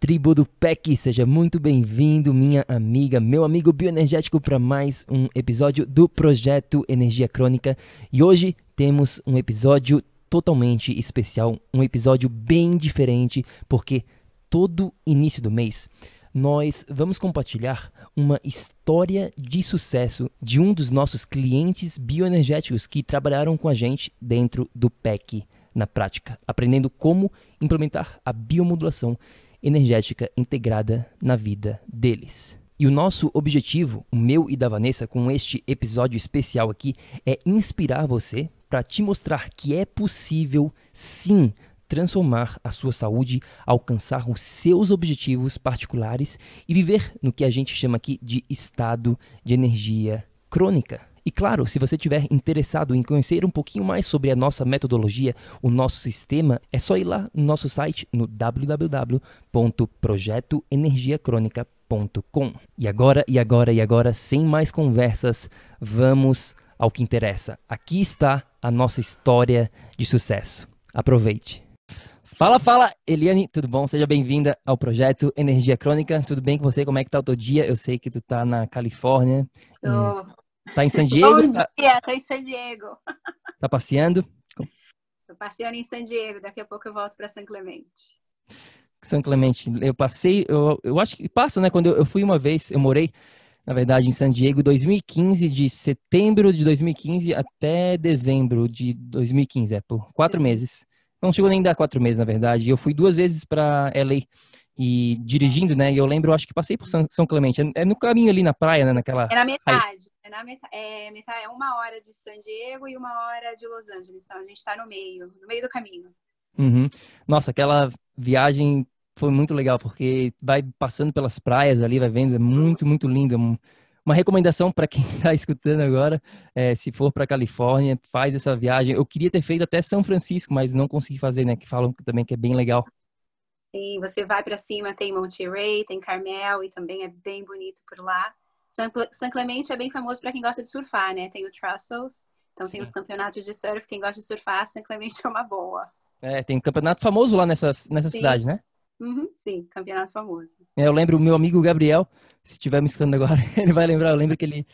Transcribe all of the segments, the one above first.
tribo do PEC, seja muito bem-vindo, minha amiga, meu amigo bioenergético, para mais um episódio do Projeto Energia Crônica. E hoje temos um episódio totalmente especial, um episódio bem diferente, porque todo início do mês nós vamos compartilhar uma história de sucesso de um dos nossos clientes bioenergéticos que trabalharam com a gente dentro do PEC na prática, aprendendo como implementar a biomodulação energética integrada na vida deles. E o nosso objetivo, o meu e da Vanessa, com este episódio especial aqui, é inspirar você para te mostrar que é possível, sim, transformar a sua saúde, alcançar os seus objetivos particulares e viver no que a gente chama aqui de estado de energia crônica. E claro, se você estiver interessado em conhecer um pouquinho mais sobre a nossa metodologia, o nosso sistema, é só ir lá no nosso site no www.projetoenergiacronica.com. E agora, e agora, e agora, sem mais conversas, vamos ao que interessa. Aqui está a nossa história de sucesso. Aproveite. Fala, fala, Eliane, tudo bom? Seja bem-vinda ao projeto Energia Crônica. Tudo bem com você? Como é que tá o teu dia? Eu sei que tu tá na Califórnia. Tô. Tá em San Diego? Bom dia, tô em San Diego. Tá passeando? Tô passeando em San Diego, daqui a pouco eu volto para São Clemente. São Clemente, eu passei, eu, eu acho que passa, né? Quando eu, eu fui uma vez, eu morei, na verdade, em San Diego, 2015, de setembro de 2015 até dezembro de 2015, é, por quatro Sim. meses. Não chegou nem a dar quatro meses, na verdade. Eu fui duas vezes para LA e dirigindo, né? E eu lembro, eu acho que passei por São, Clemente. É, é no caminho ali na praia, né? Naquela. É na metade. Na metade, é, metade, é uma hora de San Diego e uma hora de Los Angeles. Então a gente está no meio, no meio do caminho. Uhum. Nossa, aquela viagem foi muito legal, porque vai passando pelas praias ali, vai vendo, é muito, muito lindo. Uma recomendação para quem está escutando agora, é, se for para Califórnia, faz essa viagem. Eu queria ter feito até São Francisco, mas não consegui fazer, né? Que falam também que é bem legal. Sim, você vai para cima, tem Monterey, tem Carmel e também é bem bonito por lá. São Clemente é bem famoso para quem gosta de surfar, né? Tem o Trussels, então Sim. tem os campeonatos de surf. Quem gosta de surfar, São Clemente é uma boa. É, tem um campeonato famoso lá nessa, nessa cidade, né? Uhum, sim, campeonato famoso. É, eu lembro o meu amigo Gabriel, se estiver me escutando agora, ele vai lembrar. Eu lembro que ele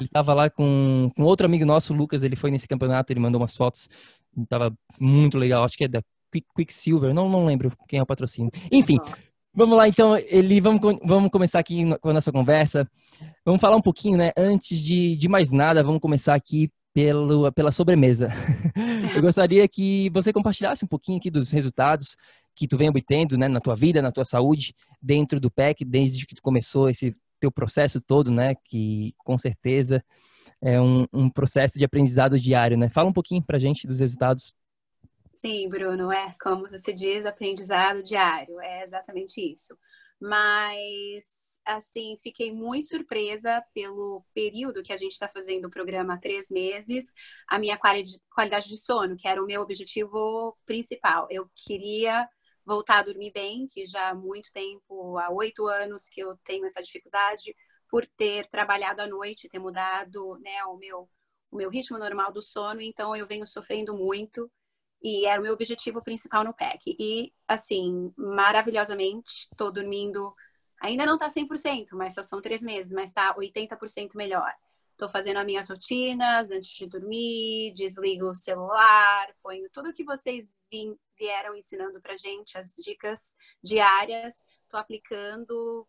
estava lá com, com outro amigo nosso, o Lucas. Ele foi nesse campeonato, ele mandou umas fotos. Tava muito legal. Acho que é da Quicksilver, não, não lembro quem é o patrocínio. Enfim, vamos lá então, ele, vamos, vamos começar aqui com a nossa conversa. Vamos falar um pouquinho, né? Antes de, de mais nada, vamos começar aqui pelo, pela sobremesa. Eu gostaria que você compartilhasse um pouquinho aqui dos resultados que tu vem obtendo, né, na tua vida, na tua saúde, dentro do PEC, desde que tu começou esse teu processo todo, né, que com certeza é um, um processo de aprendizado diário, né? Fala um pouquinho pra gente dos resultados Sim, Bruno, é como você diz, aprendizado diário, é exatamente isso. Mas, assim, fiquei muito surpresa pelo período que a gente está fazendo o programa há três meses, a minha qualidade de sono, que era o meu objetivo principal. Eu queria voltar a dormir bem, que já há muito tempo, há oito anos que eu tenho essa dificuldade, por ter trabalhado à noite, ter mudado né, o, meu, o meu ritmo normal do sono, então eu venho sofrendo muito E era o meu objetivo principal no PEC. E, assim, maravilhosamente, estou dormindo. Ainda não está 100%, mas só são três meses, mas está 80% melhor. Estou fazendo as minhas rotinas antes de dormir, desligo o celular, ponho tudo que vocês vieram ensinando para gente, as dicas diárias. Estou aplicando,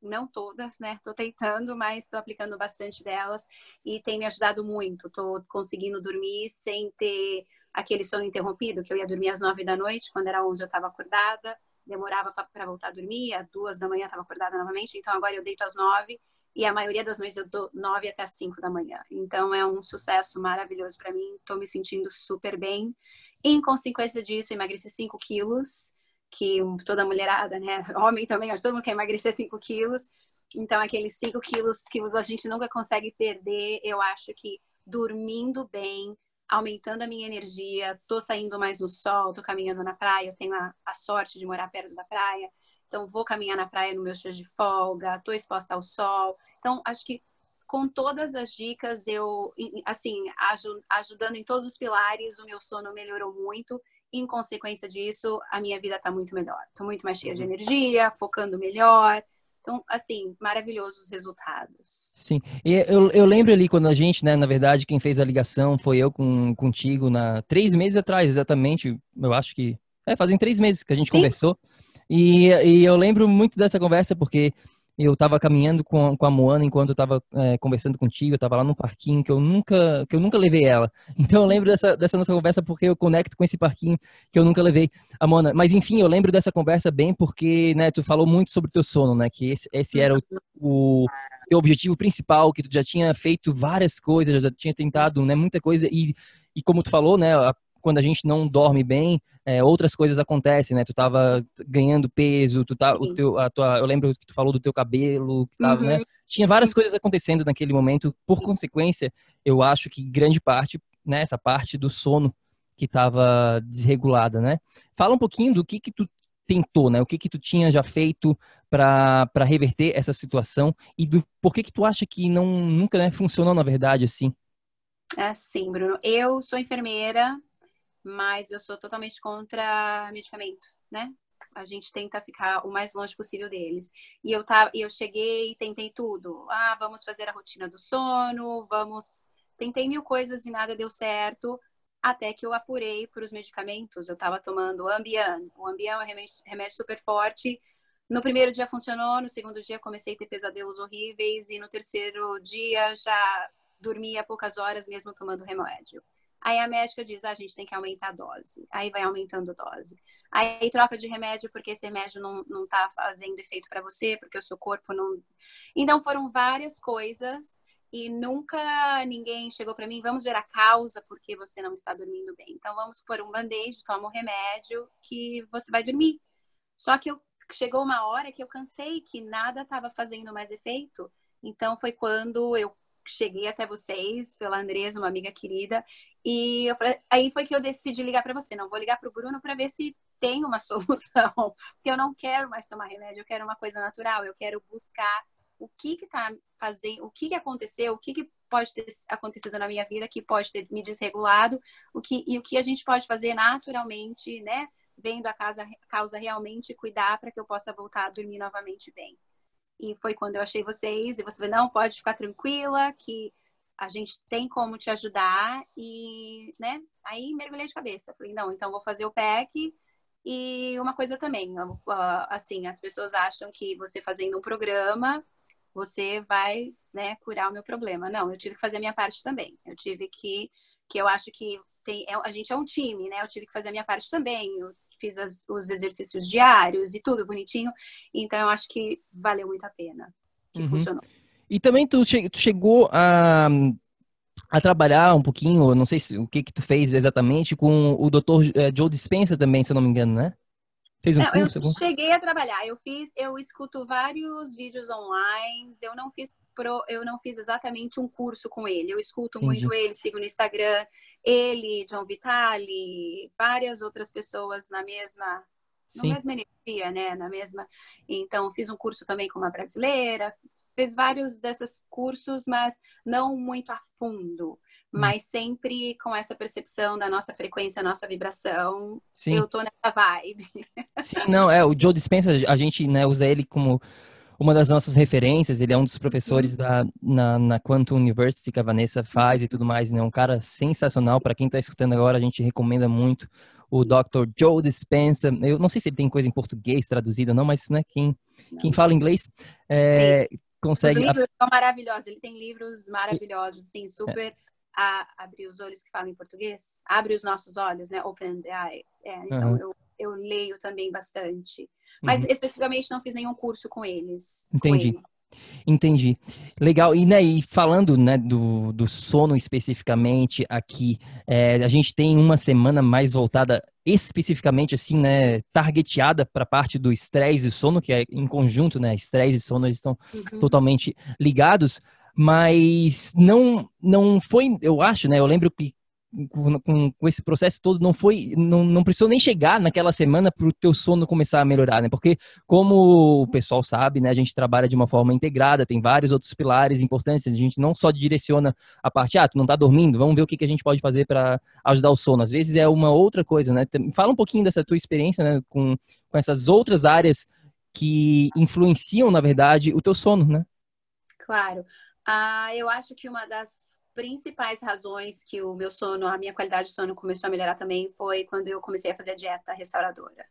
não todas, né? Estou tentando, mas estou aplicando bastante delas e tem me ajudado muito. Estou conseguindo dormir sem ter aquele sono interrompido, que eu ia dormir às nove da noite, quando era onze eu estava acordada, demorava para voltar a dormir, às duas da manhã estava acordada novamente, então agora eu deito às nove e a maioria das noites eu dou nove até cinco da manhã. Então é um sucesso maravilhoso para mim, estou me sentindo super bem. Em consequência disso, emagreci cinco quilos, que toda mulherada, né? Homem também, acho que todo mundo quer emagrecer cinco quilos. Então, aqueles cinco quilos que a gente nunca consegue perder, eu acho que dormindo bem, aumentando a minha energia, tô saindo mais no sol, tô caminhando na praia, eu tenho a, a sorte de morar perto da praia, então vou caminhar na praia no meu dia de folga, tô exposta ao sol. Então, acho que com todas as dicas, eu, assim, ajudando em todos os pilares, o meu sono melhorou muito. Em consequência disso, a minha vida está muito melhor. Estou muito mais cheia de uhum. energia, focando melhor, então, assim, maravilhosos os resultados. Sim, e eu, eu lembro ali quando a gente, né, na verdade, quem fez a ligação foi eu com, contigo na três meses atrás, exatamente. Eu acho que é, fazem três meses que a gente Sim. conversou. E, e eu lembro muito dessa conversa porque eu estava caminhando com, com a Moana enquanto eu estava é, conversando contigo, eu estava lá no parquinho que eu nunca que eu nunca levei ela. Então eu lembro dessa, dessa nossa conversa porque eu conecto com esse parquinho que eu nunca levei a Moana. Mas enfim, eu lembro dessa conversa bem porque, né, tu falou muito sobre o teu sono, né, que esse, esse era o, o teu objetivo principal, que tu já tinha feito várias coisas, já tinha tentado, né, muita coisa e e como tu falou, né, a quando a gente não dorme bem, é, outras coisas acontecem, né? Tu tava ganhando peso, tu tá, o teu, a tua, eu lembro que tu falou do teu cabelo, que tava, né? uhum. né? Tinha várias coisas acontecendo naquele momento. Por consequência, eu acho que grande parte, né, essa parte do sono que estava desregulada, né? Fala um pouquinho do que que tu tentou, né? O que que tu tinha já feito para reverter essa situação e do por que que tu acha que não nunca né, funcionou na verdade assim? Assim, Bruno, eu sou enfermeira, mas eu sou totalmente contra medicamento, né? A gente tenta ficar o mais longe possível deles. E eu tava, eu cheguei tentei tudo. Ah, vamos fazer a rotina do sono, vamos. Tentei mil coisas e nada deu certo, até que eu apurei para os medicamentos. Eu estava tomando Ambien. O Ambien é um remédio, remédio super forte. No primeiro dia funcionou, no segundo dia comecei a ter pesadelos horríveis e no terceiro dia já dormia poucas horas mesmo tomando remédio. Aí a médica diz, ah, a gente tem que aumentar a dose. Aí vai aumentando a dose. Aí troca de remédio porque esse remédio não, não tá fazendo efeito para você, porque o seu corpo não... Então foram várias coisas e nunca ninguém chegou para mim, vamos ver a causa porque você não está dormindo bem. Então vamos pôr um band-aid, toma um remédio que você vai dormir. Só que eu, chegou uma hora que eu cansei que nada estava fazendo mais efeito. Então foi quando eu cheguei até vocês pela Andresa, uma amiga querida, e falei, aí foi que eu decidi ligar para você. Não vou ligar para o Bruno para ver se tem uma solução, porque eu não quero mais tomar remédio, eu quero uma coisa natural, eu quero buscar o que que tá fazendo, o que que aconteceu, o que que pode ter acontecido na minha vida que pode ter me desregulado, o que e o que a gente pode fazer naturalmente, né? Vendo a casa, causa realmente cuidar para que eu possa voltar a dormir novamente bem. E foi quando eu achei vocês, e você falou, não, pode ficar tranquila, que a gente tem como te ajudar. E, né, aí mergulhei de cabeça. Falei, não, então vou fazer o PEC. E uma coisa também, assim, as pessoas acham que você fazendo um programa, você vai, né, curar o meu problema. Não, eu tive que fazer a minha parte também. Eu tive que, que eu acho que tem, é, a gente é um time, né? Eu tive que fazer a minha parte também. Eu fiz as, os exercícios diários e tudo bonitinho. Então, eu acho que valeu muito a pena, que uhum. funcionou. E também tu, che tu chegou a, a trabalhar um pouquinho, não sei se, o que que tu fez exatamente, com o Dr. Eh, Joe Dispenza também, se eu não me engano, né? Fez um não, curso? Eu algum? cheguei a trabalhar. Eu fiz, eu escuto vários vídeos online. Eu não fiz pro, eu não fiz exatamente um curso com ele. Eu escuto Entendi. muito ele, sigo no Instagram ele, John Vitale, várias outras pessoas na mesma, Sim. na mesma energia, né? Na mesma. Então, fiz um curso também com uma brasileira, fiz vários desses cursos, mas não muito a fundo. mas sempre com essa percepção da nossa frequência, nossa vibração. Sim. Eu tô nessa vibe. Sim, não, é, o Joe Dispenza, a gente né, usa ele como uma das nossas referências, ele é um dos professores da, na, na Quantum University que a Vanessa faz e tudo mais, né? Um cara sensacional, para quem está escutando agora, a gente recomenda muito o Dr. Joe Dispenza. Eu não sei se ele tem coisa em português traduzida não, mas né, quem, quem fala inglês é, consegue... Os livros são maravilhosos, ele tem livros maravilhosos, sim, super... É a abrir os olhos que falam em português, abre os nossos olhos, né? Open the eyes. É, então uhum. eu, eu leio também bastante. Mas uhum. especificamente não fiz nenhum curso com eles. Entendi. Com ele. Entendi. Legal. E, né, e falando né, do, do sono especificamente aqui, é, a gente tem uma semana mais voltada especificamente assim, né, targeteada para a parte do estresse e sono, que é em conjunto, né, estresse e sono eles estão uhum. totalmente ligados mas não não foi, eu acho, né? Eu lembro que com, com, esse processo todo não foi não, não precisou nem chegar naquela semana para o teu sono começar a melhorar, né? Porque como o pessoal sabe, né, a gente trabalha de uma forma integrada, tem vários outros pilares importantes, a gente não só direciona a parte, ah, tu não tá dormindo, vamos ver o que, que a gente pode fazer para ajudar o sono. Às vezes é uma outra coisa, né? Fala um pouquinho dessa tua experiência, né, com, com essas outras áreas que influenciam, na verdade, o teu sono, né? Claro. Ah, eu acho que uma das principais razões que o meu sono, a minha qualidade de sono começou a melhorar também foi quando eu comecei a fazer a dieta restauradora.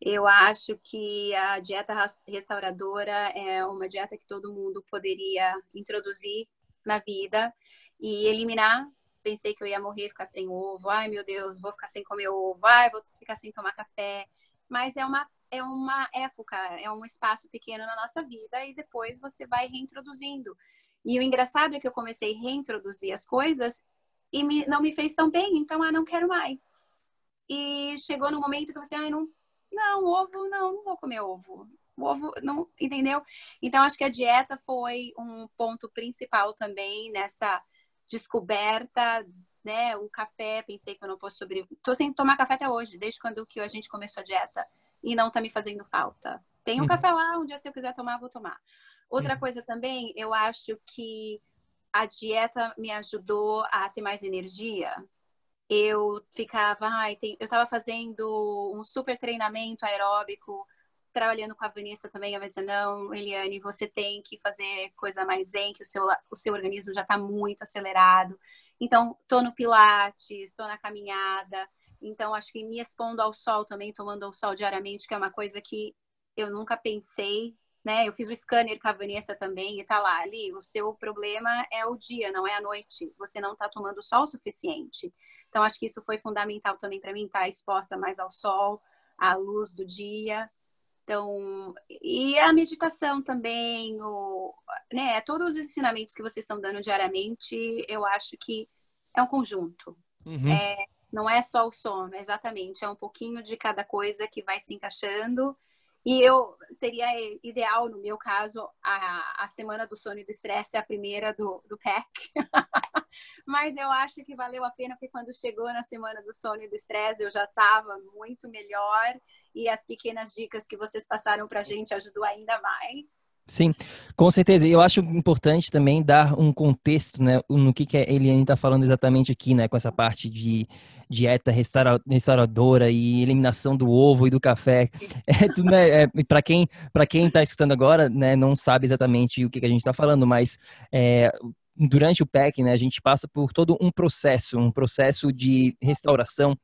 Eu acho que a dieta restauradora é uma dieta que todo mundo poderia introduzir na vida e eliminar. Pensei que eu ia morrer, ficar sem ovo. Ai, meu Deus, vou ficar sem comer ovo. Ai, vou ficar sem tomar café. Mas é uma é uma época, é um espaço pequeno na nossa vida e depois você vai reintroduzindo. E o engraçado é que eu comecei a reintroduzir as coisas e me, não me fez tão bem, então, ah, não quero mais. E chegou no momento que você, ah, não, não, ovo, não, não vou comer ovo. O ovo, não, entendeu? Então, acho que a dieta foi um ponto principal também nessa descoberta, né? O café, pensei que eu não posso sobreviver. Tô sem tomar café até hoje, desde quando que a gente começou a dieta e não tá me fazendo falta. Tem um uhum. café lá, um dia se eu quiser tomar, vou tomar. Outra uhum. coisa também, eu acho que a dieta me ajudou a ter mais energia. Eu ficava, ai, tem, eu estava fazendo um super treinamento aeróbico, trabalhando com a Vanessa também, a Vanessa, não, Eliane, você tem que fazer coisa mais zen, que o seu, o seu organismo já está muito acelerado. Então, tô no pilates, estou na caminhada. Então, acho que me expondo ao sol também, tomando o sol diariamente, que é uma coisa que eu nunca pensei, né? Eu fiz o scanner com a Vanessa também e tá lá ali. O seu problema é o dia, não é a noite. Você não tá tomando sol o suficiente. Então, acho que isso foi fundamental também para mim, estar tá exposta mais ao sol, à luz do dia. Então, e a meditação também, o, né? Todos os ensinamentos que vocês estão dando diariamente, eu acho que é um conjunto. Uhum. É, não é só o sono, exatamente. É um pouquinho de cada coisa que vai se encaixando. E eu seria ideal, no meu caso, a, a semana do sono e do estresse é a primeira do, do PEC. Mas eu acho que valeu a pena, porque quando chegou na semana do sono e do estresse, eu já estava muito melhor. E as pequenas dicas que vocês passaram para a gente ajudou ainda mais. Sim, com certeza. Eu acho importante também dar um contexto, né, no que, que a Eliane está falando exatamente aqui, né, com essa parte de dieta restaura, restauradora e eliminação do ovo e do café. É, né, é, para quem para quem está escutando agora, né, não sabe exatamente o que, que a gente está falando, mas é, durante o PEC, né, a gente passa por todo um processo, um processo de restauração,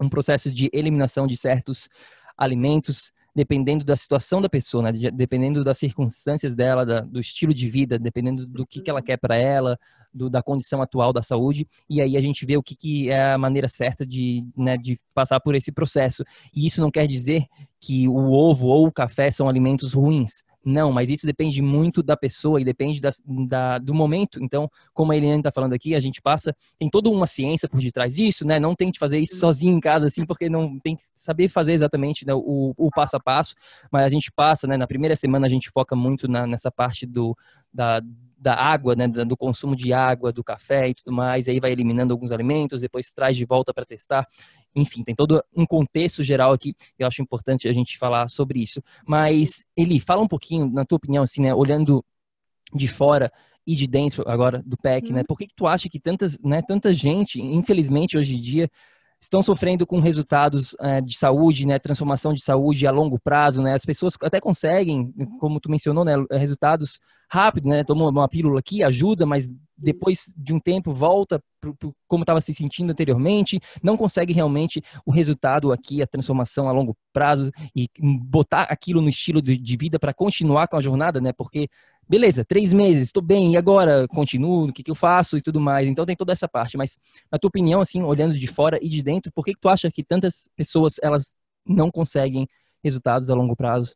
um processo de eliminação de certos alimentos dependendo da situação da pessoa, né? dependendo das circunstâncias dela, da, do estilo de vida, dependendo do que, que ela quer para ela, do, da condição atual da saúde, e aí a gente vê o que, que é a maneira certa de, né, de passar por esse processo. E isso não quer dizer que o ovo ou o café são alimentos ruins. Não, mas isso depende muito da pessoa e depende da, da, do momento. Então, como a Eliane está falando aqui, a gente passa, tem toda uma ciência por detrás disso, né? Não tente fazer isso sozinho em casa, assim, porque não tem que saber fazer exatamente né, o, o passo a passo. Mas a gente passa, né? Na primeira semana a gente foca muito na, nessa parte do, da, da água, né, do consumo de água, do café e tudo mais, aí vai eliminando alguns alimentos, depois traz de volta para testar. Enfim, tem todo um contexto geral aqui, eu acho importante a gente falar sobre isso. Mas, Eli, fala um pouquinho, na tua opinião, assim, né, olhando de fora, e de dentro agora do PEC, né? Uhum. Por que, que tu acha que tantas, né, tanta gente, infelizmente hoje em dia, estão sofrendo com resultados é, de saúde, né, transformação de saúde a longo prazo, né, as pessoas até conseguem, como tu mencionou, né, resultados rápidos, né, toma uma pílula aqui, ajuda, mas depois de um tempo volta pro, pro como estava se sentindo anteriormente, não consegue realmente o resultado aqui, a transformação a longo prazo e botar aquilo no estilo de, de vida para continuar com a jornada, né, porque beleza, três meses, estou bem, e agora? Continuo, o que, que eu faço e tudo mais. Então tem toda essa parte. Mas, na tua opinião, assim, olhando de fora e de dentro, por que, que tu acha que tantas pessoas, elas não conseguem resultados a longo prazo?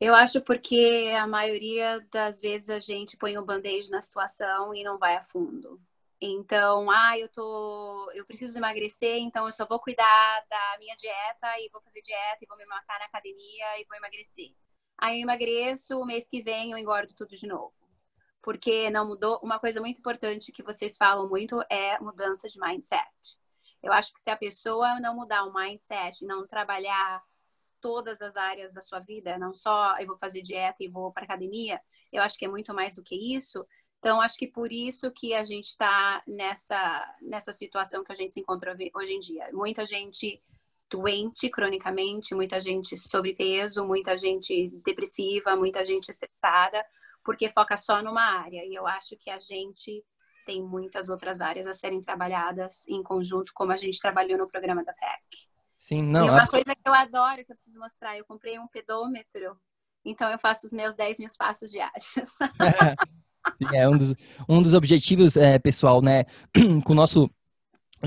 Eu acho porque a maioria das vezes a gente põe o um band-aid na situação e não vai a fundo. Então, ah, eu tô, eu preciso emagrecer, então eu só vou cuidar da minha dieta e vou fazer dieta e vou me matar na academia e vou emagrecer. Aí eu emagreço, o mês que vem eu engordo tudo de novo. Porque não mudou. Uma coisa muito importante que vocês falam muito é mudança de mindset. Eu acho que se a pessoa não mudar o mindset, não trabalhar todas as áreas da sua vida, não só eu vou fazer dieta e vou para academia, eu acho que é muito mais do que isso. Então, acho que por isso que a gente está nessa, nessa situação que a gente se encontra hoje em dia. Muita gente doente cronicamente, muita gente sobrepeso, muita gente depressiva, muita gente estressada, porque foca só numa área. E eu acho que a gente tem muitas outras áreas a serem trabalhadas em conjunto, como a gente trabalhou no programa da PEC. Sim, não. E uma coisa que eu adoro, que eu preciso mostrar, eu comprei um pedômetro, então eu faço os meus 10 mil passos diários. é um dos, um dos objetivos, é, pessoal, né, com o nosso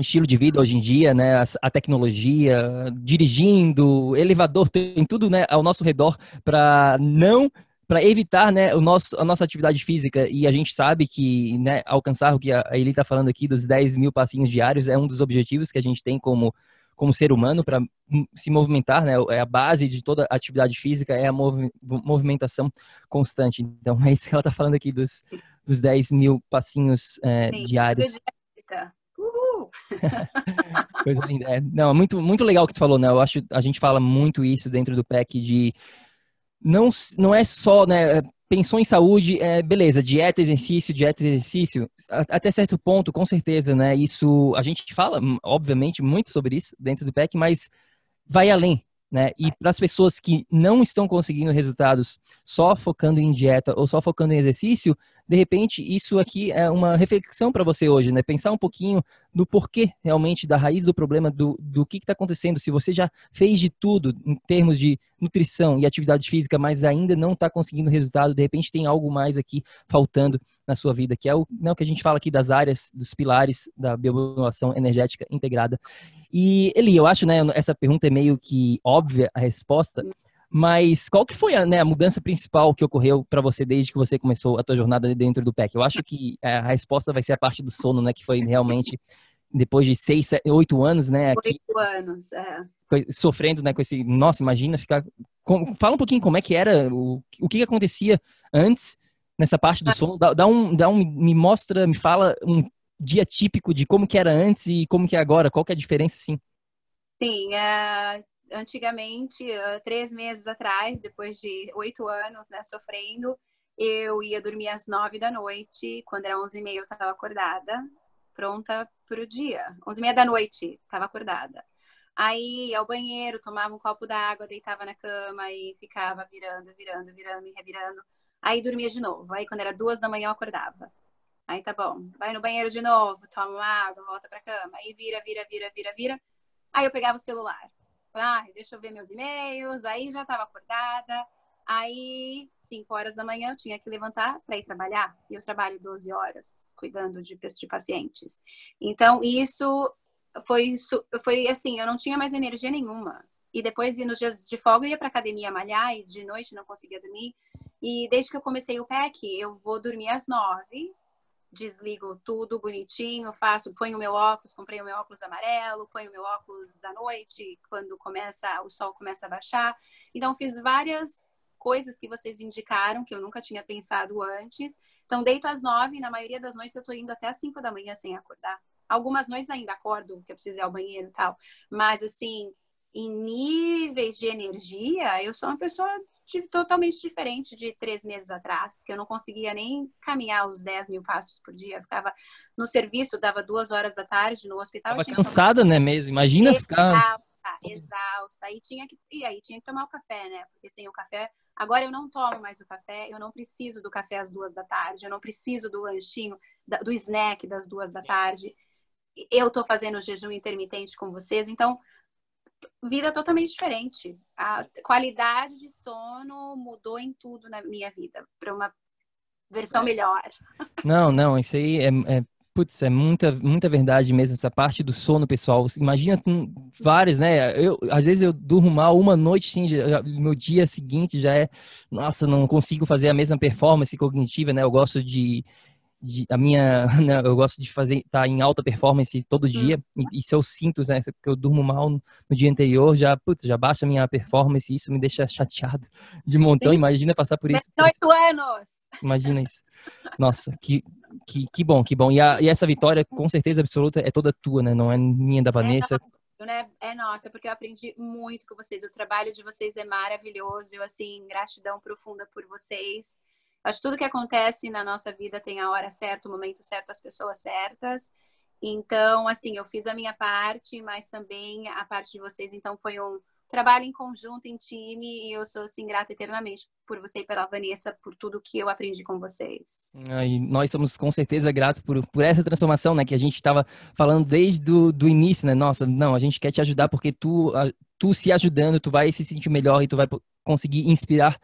estilo de vida hoje em dia, né? A, a tecnologia, dirigindo, elevador, tem tudo, né, ao nosso redor para não para evitar né, o nosso, a nossa atividade física. E a gente sabe que né, alcançar o que a Eli está falando aqui dos 10 mil passinhos diários é um dos objetivos que a gente tem como, como ser humano para se movimentar. Né, é a base de toda atividade física, é a movi movimentação constante. Então, é isso que ela está falando aqui dos, dos 10 mil passinhos é, Sim, diários. Coisa linda. É, não, muito, muito legal o que tu falou, né? Eu acho a gente fala muito isso dentro do PEC de não, não é só, né? É, pensou em saúde, é, beleza, dieta, exercício, dieta, exercício, até certo ponto, com certeza, né? Isso, a gente fala, obviamente, muito sobre isso dentro do PEC, mas vai além, né? E para as pessoas que não estão conseguindo resultados só focando em dieta ou só focando em exercício, de repente isso aqui é uma reflexão para você hoje, né? Pensar um pouquinho do porquê realmente da raiz do problema, do, do que está acontecendo. Se você já fez de tudo em termos de nutrição e atividade física, mas ainda não está conseguindo resultado, de repente tem algo mais aqui faltando na sua vida, que é o, né, o que a gente fala aqui das áreas, dos pilares da biomodulação energética integrada. E, Eli, eu acho, né, essa pergunta é meio que óbvia a resposta, mas qual que foi a, né, a mudança principal que ocorreu para você desde que você começou a tua jornada dentro do PEC? Eu acho que é, a resposta vai ser a parte do sono, né, que foi realmente depois de seis, sete, oito anos, né? Aqui, oito anos, é. Sofrendo, né, com esse, nossa, imagina ficar, com, fala um pouquinho como é que era, o, o que, que acontecia antes nessa parte do ah. sono, dá, dá, um, dá um, me mostra, me fala um dia típico de como que era antes e como que é agora? Qual que é a diferença, sim? Sim, é, antigamente, três meses atrás, depois de oito anos, né, sofrendo, eu ia dormir às nove da noite, quando era onze e meia eu estava acordada, pronta para o dia. Onze e meia da noite, estava acordada. Aí ia ao banheiro, tomava um copo d'água, deitava na cama e ficava virando, virando, virando e revirando. Aí dormia de novo. Aí quando era duas da manhã eu acordava. Aí tá bom, vai no banheiro de novo, toma uma água, volta pra cama. Aí vira, vira, vira, vira, vira. Aí eu pegava o celular. Ah, deixa eu ver meus e-mails. Aí já tava acordada. Aí, 5 horas da manhã, eu tinha que levantar para ir trabalhar. E eu trabalho 12 horas cuidando de, de pacientes. Então, isso foi, foi assim, eu não tinha mais energia nenhuma. E depois, nos dias de folga, eu ia para academia malhar e de noite não conseguia dormir. E desde que eu comecei o PEC, eu vou dormir às nove, desligo tudo bonitinho, faço, ponho meu óculos, comprei o meu óculos amarelo, ponho o meu óculos à noite, quando começa, o sol começa a baixar. Então, fiz várias coisas que vocês indicaram, que eu nunca tinha pensado antes. Então, deito às nove, na maioria das noites eu tô indo até às cinco da manhã sem acordar. Algumas noites ainda acordo, que eu preciso ir ao banheiro e tal. Mas, assim, em níveis de energia, eu sou uma pessoa totalmente diferente de três meses atrás, que eu não conseguia nem caminhar os 10 mil passos por dia. Eu ficava no serviço, dava duas horas da tarde no hospital. Tava cansada, né, mesmo? Imagina exausta, ficar... Exausta, e, tinha que, e aí tinha que tomar o café, né? Porque sem o café... Agora eu não tomo mais o café, eu não preciso do café às duas da tarde, eu não preciso do lanchinho, do snack das duas da tarde. Eu tô fazendo jejum intermitente com vocês, então vida totalmente diferente. A Sim. qualidade de sono mudou em tudo na minha vida para uma versão é. melhor. Não, não, isso aí é, é, putz, é muita, muita verdade mesmo, essa parte do sono, pessoal. Imagina com vários, né? Eu, às vezes eu durmo mal uma noite, sim, já, meu dia seguinte já é, nossa, não consigo fazer a mesma performance cognitiva, né? Eu gosto de de, a minha, né, eu gosto de fazer, estar tá em alta performance todo hum. dia, hum. e, e, se eu sinto, né, que eu durmo mal no, no, dia anterior, já, putz, já baixa a minha performance, e isso me deixa chateado de montão, imagina passar por isso. Oito anos! Imagina isso. Nossa, que, que, que bom, que bom. E, a, e essa vitória, com certeza absoluta, é toda tua, né, não é minha da é Vanessa. É né? É nossa, porque eu aprendi muito com vocês. O trabalho de vocês é maravilhoso. Eu, assim, gratidão profunda por vocês. Acho que tudo que acontece na nossa vida tem a hora certa, o momento certo, as pessoas certas. Então, assim, eu fiz a minha parte, mas também a parte de vocês. Então, foi um trabalho em conjunto, em time, e eu sou, assim, grata eternamente por você e pela Vanessa, por tudo que eu aprendi com vocês. E nós somos, com certeza, gratos por, por essa transformação, né, que a gente estava falando desde do, do início, né? Nossa, não, a gente quer te ajudar porque tu, a, tu se ajudando, tu vai se sentir melhor e tu vai conseguir inspirar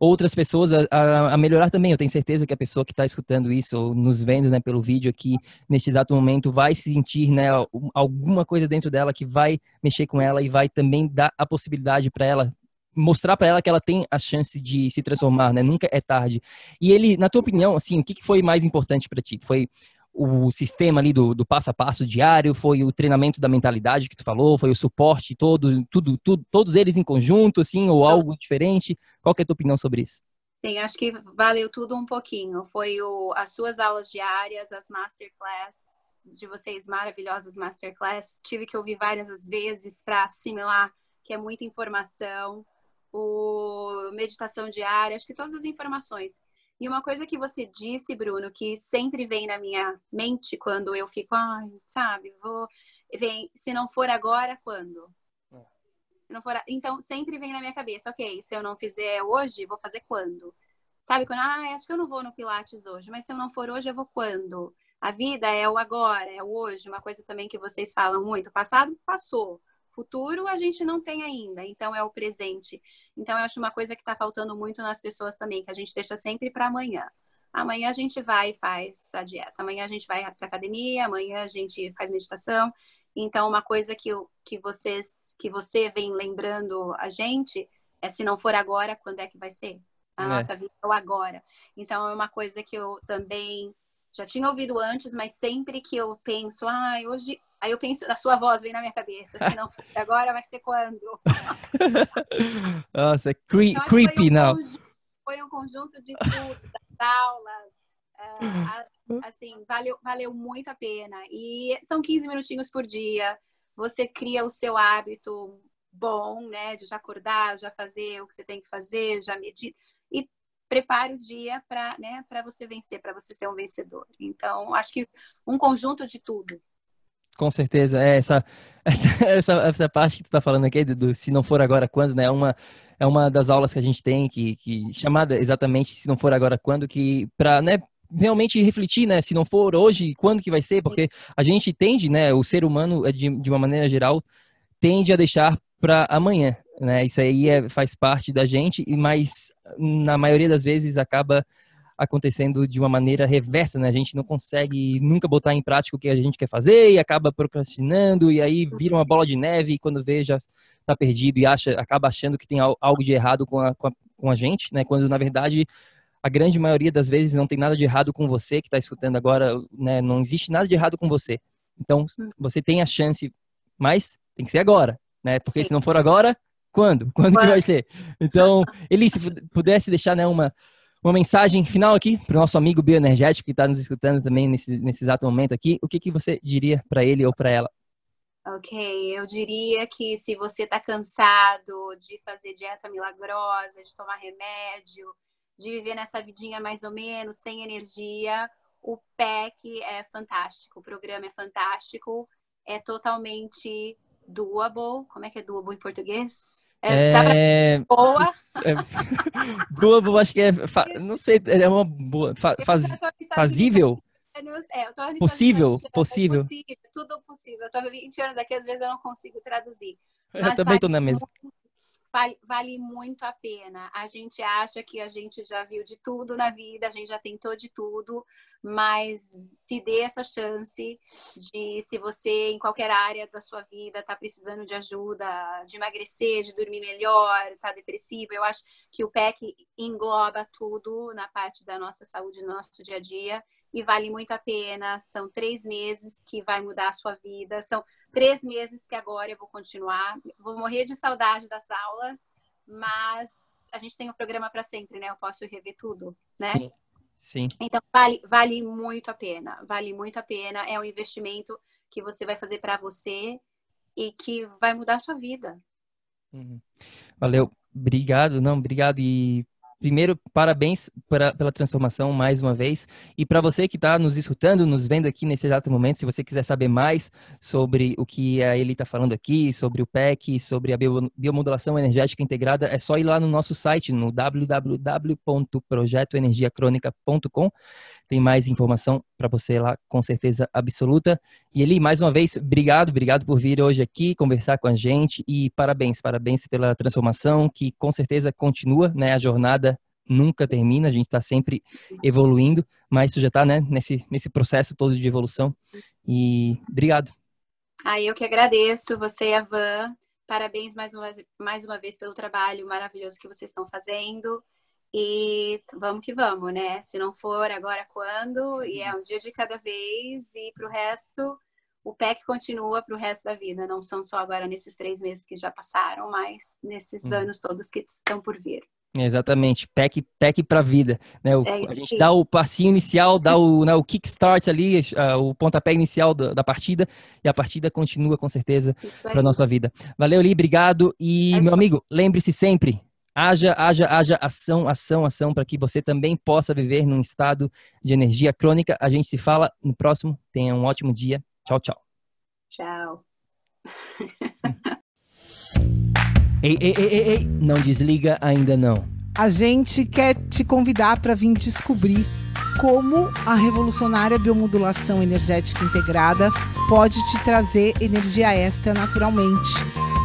outras pessoas a, a, a, melhorar também. Eu tenho certeza que a pessoa que está escutando isso ou nos vendo né, pelo vídeo aqui neste exato momento vai sentir né, alguma coisa dentro dela que vai mexer com ela e vai também dar a possibilidade para ela mostrar para ela que ela tem a chance de se transformar, né? Nunca é tarde. E ele, na tua opinião, assim, o que foi mais importante para ti? Foi o sistema ali do, do, passo a passo diário, foi o treinamento da mentalidade que tu falou, foi o suporte todo, tudo, tudo, todos eles em conjunto, assim, ou algo diferente? Qual que é a tua opinião sobre isso? Sim, acho que valeu tudo um pouquinho. Foi o, as suas aulas diárias, as masterclass de vocês, maravilhosas masterclass. Tive que ouvir várias vezes para assimilar que é muita informação. O meditação diária, acho que todas as informações. E uma coisa que você disse, Bruno, que sempre vem na minha mente quando eu fico, ai, sabe, vou. Vem, se não for agora, quando? É. Se não for, então sempre vem na minha cabeça, ok, se eu não fizer hoje, vou fazer quando? Sabe quando, ah, acho que eu não vou no Pilates hoje, mas se eu não for hoje, eu vou quando? A vida é o agora, é o hoje, uma coisa também que vocês falam muito. O passado passou, Futuro a gente não tem ainda, então é o presente. Então eu acho uma coisa que está faltando muito nas pessoas também, que a gente deixa sempre para amanhã. Amanhã a gente vai e faz a dieta, amanhã a gente vai para academia, amanhã a gente faz meditação. Então uma coisa que, que vocês que você vem lembrando a gente é se não for agora, quando é que vai ser? A é. nossa vida é o agora. Então é uma coisa que eu também já tinha ouvido antes, mas sempre que eu penso, ah, hoje Aí eu penso, a sua voz vem na minha cabeça. Se não for agora, vai ser quando? Nossa, é cre então, creepy, um não. Foi um conjunto de tudo, das aulas. Uh, assim, valeu, valeu muito a pena. E são 15 minutinhos por dia. Você cria o seu hábito bom, né? De já acordar, já fazer o que você tem que fazer, já medir. E prepare o dia para né, você vencer, para você ser um vencedor. Então, acho que um conjunto de tudo. Com certeza, é essa, essa, essa, essa parte que tu está falando aqui, do, se não for agora quando, né? É uma, é uma das aulas que a gente tem, que, que chamada exatamente se não for agora quando, que para né, realmente refletir, né? Se não for hoje, quando que vai ser? Porque a gente tende, né? O ser humano, é de, de uma maneira geral, tende a deixar para amanhã, né? Isso aí é, faz parte da gente, mas na maioria das vezes acaba acontecendo de uma maneira reversa, né? A gente não consegue nunca botar em prática o que a gente quer fazer e acaba procrastinando e aí vira uma bola de neve e quando vê já está perdido e acha, acaba achando que tem algo de errado com a, com a, com a gente, né? Quando na verdade a grande maioria das vezes não tem nada de errado com você que está escutando agora, né? Não existe nada de errado com você. Então você tem a chance, mas tem que ser agora, né? Porque Sim. se não for agora, quando? Quando que vai ser? Então, Eli, se pudesse deixar né, uma, uma mensagem final aqui para o nosso amigo bioenergético que está nos escutando também nesse, nesse exato momento aqui. O que, que você diria para ele ou para ela? ok? Eu diria que se você está cansado de fazer dieta milagrosa, de tomar remédio, de viver nessa vidinha mais ou menos, sem energia, o PEC é fantástico, o programa é fantástico, é totalmente doable. Como é que é doable em português? É, é... Boa. É... doable, acho que é. Fa... Não sei, é uma boa. Fa... Faz... Fazível? É, eu tô possível, anos, possível. possível. Tudo possível. Eu tô há 20 anos aqui, às vezes eu não consigo traduzir. eu também tô na mesma. Vale, vale muito a pena. A gente acha que a gente já viu de tudo na vida, a gente já tentou de tudo, mas se dê essa chance de, se você em qualquer área da sua vida está precisando de ajuda, de emagrecer, de dormir melhor, está depressivo, eu acho que o PEC engloba tudo na parte da nossa saúde, no nosso dia a dia e vale muito a pena. São três meses que vai mudar a sua vida. São três meses que agora eu vou continuar. Vou morrer de saudade das aulas, mas a gente tem o um programa para sempre, né? Eu posso rever tudo, né? Sim. Sim. Então vale, vale muito a pena. Vale muito a pena. É um investimento que você vai fazer para você e que vai mudar a sua vida. Uhum. Valeu. Obrigado, não, obrigado. E primeiro, parabéns pra, pela transformação mais uma vez. E para você que está nos escutando, nos vendo aqui nesse exato momento, se você quiser saber mais sobre o que a Eli está falando aqui, sobre o PEC, sobre a biomodulação energética integrada, é só ir lá no nosso site, no www.projetoenergiacronica.com. Tem mais informação para você lá, com certeza absoluta. E Eli, mais uma vez, obrigado, obrigado por vir hoje aqui conversar com a gente e parabéns, parabéns pela transformação que com certeza continua, né, a jornada nunca termina, a gente está sempre evoluindo, mas isso já está né, nesse, nesse processo todo de evolução. E obrigado. Aí eu que agradeço, você e a Van. Parabéns mais uma, mais uma vez pelo trabalho maravilhoso que vocês estão fazendo. E vamos que vamos, né? Se não for agora, quando? E é um dia de cada vez. E para o resto, o PEC continua para o resto da vida. Não são só agora nesses três meses que já passaram, mas nesses uhum. anos todos que estão por vir. Exatamente, pack, pack para a vida. Né? O, é, a gente dá o passinho inicial, dá o, né, o kickstart ali, o pontapé inicial da, da, partida, e a partida continua com certeza para nossa vida. Valeu, Li, obrigado. E, é meu amigo, lembre-se sempre, haja, haja, haja ação, ação, ação, para que você também possa viver num estado de energia crônica. A gente se fala no próximo. Tenha um ótimo dia. Tchau, tchau. Tchau. Ei, ei, ei, ei, ei, não desliga ainda não. A gente quer te convidar para vir descobrir como a revolucionária biomodulação energética integrada pode te trazer energia extra naturalmente,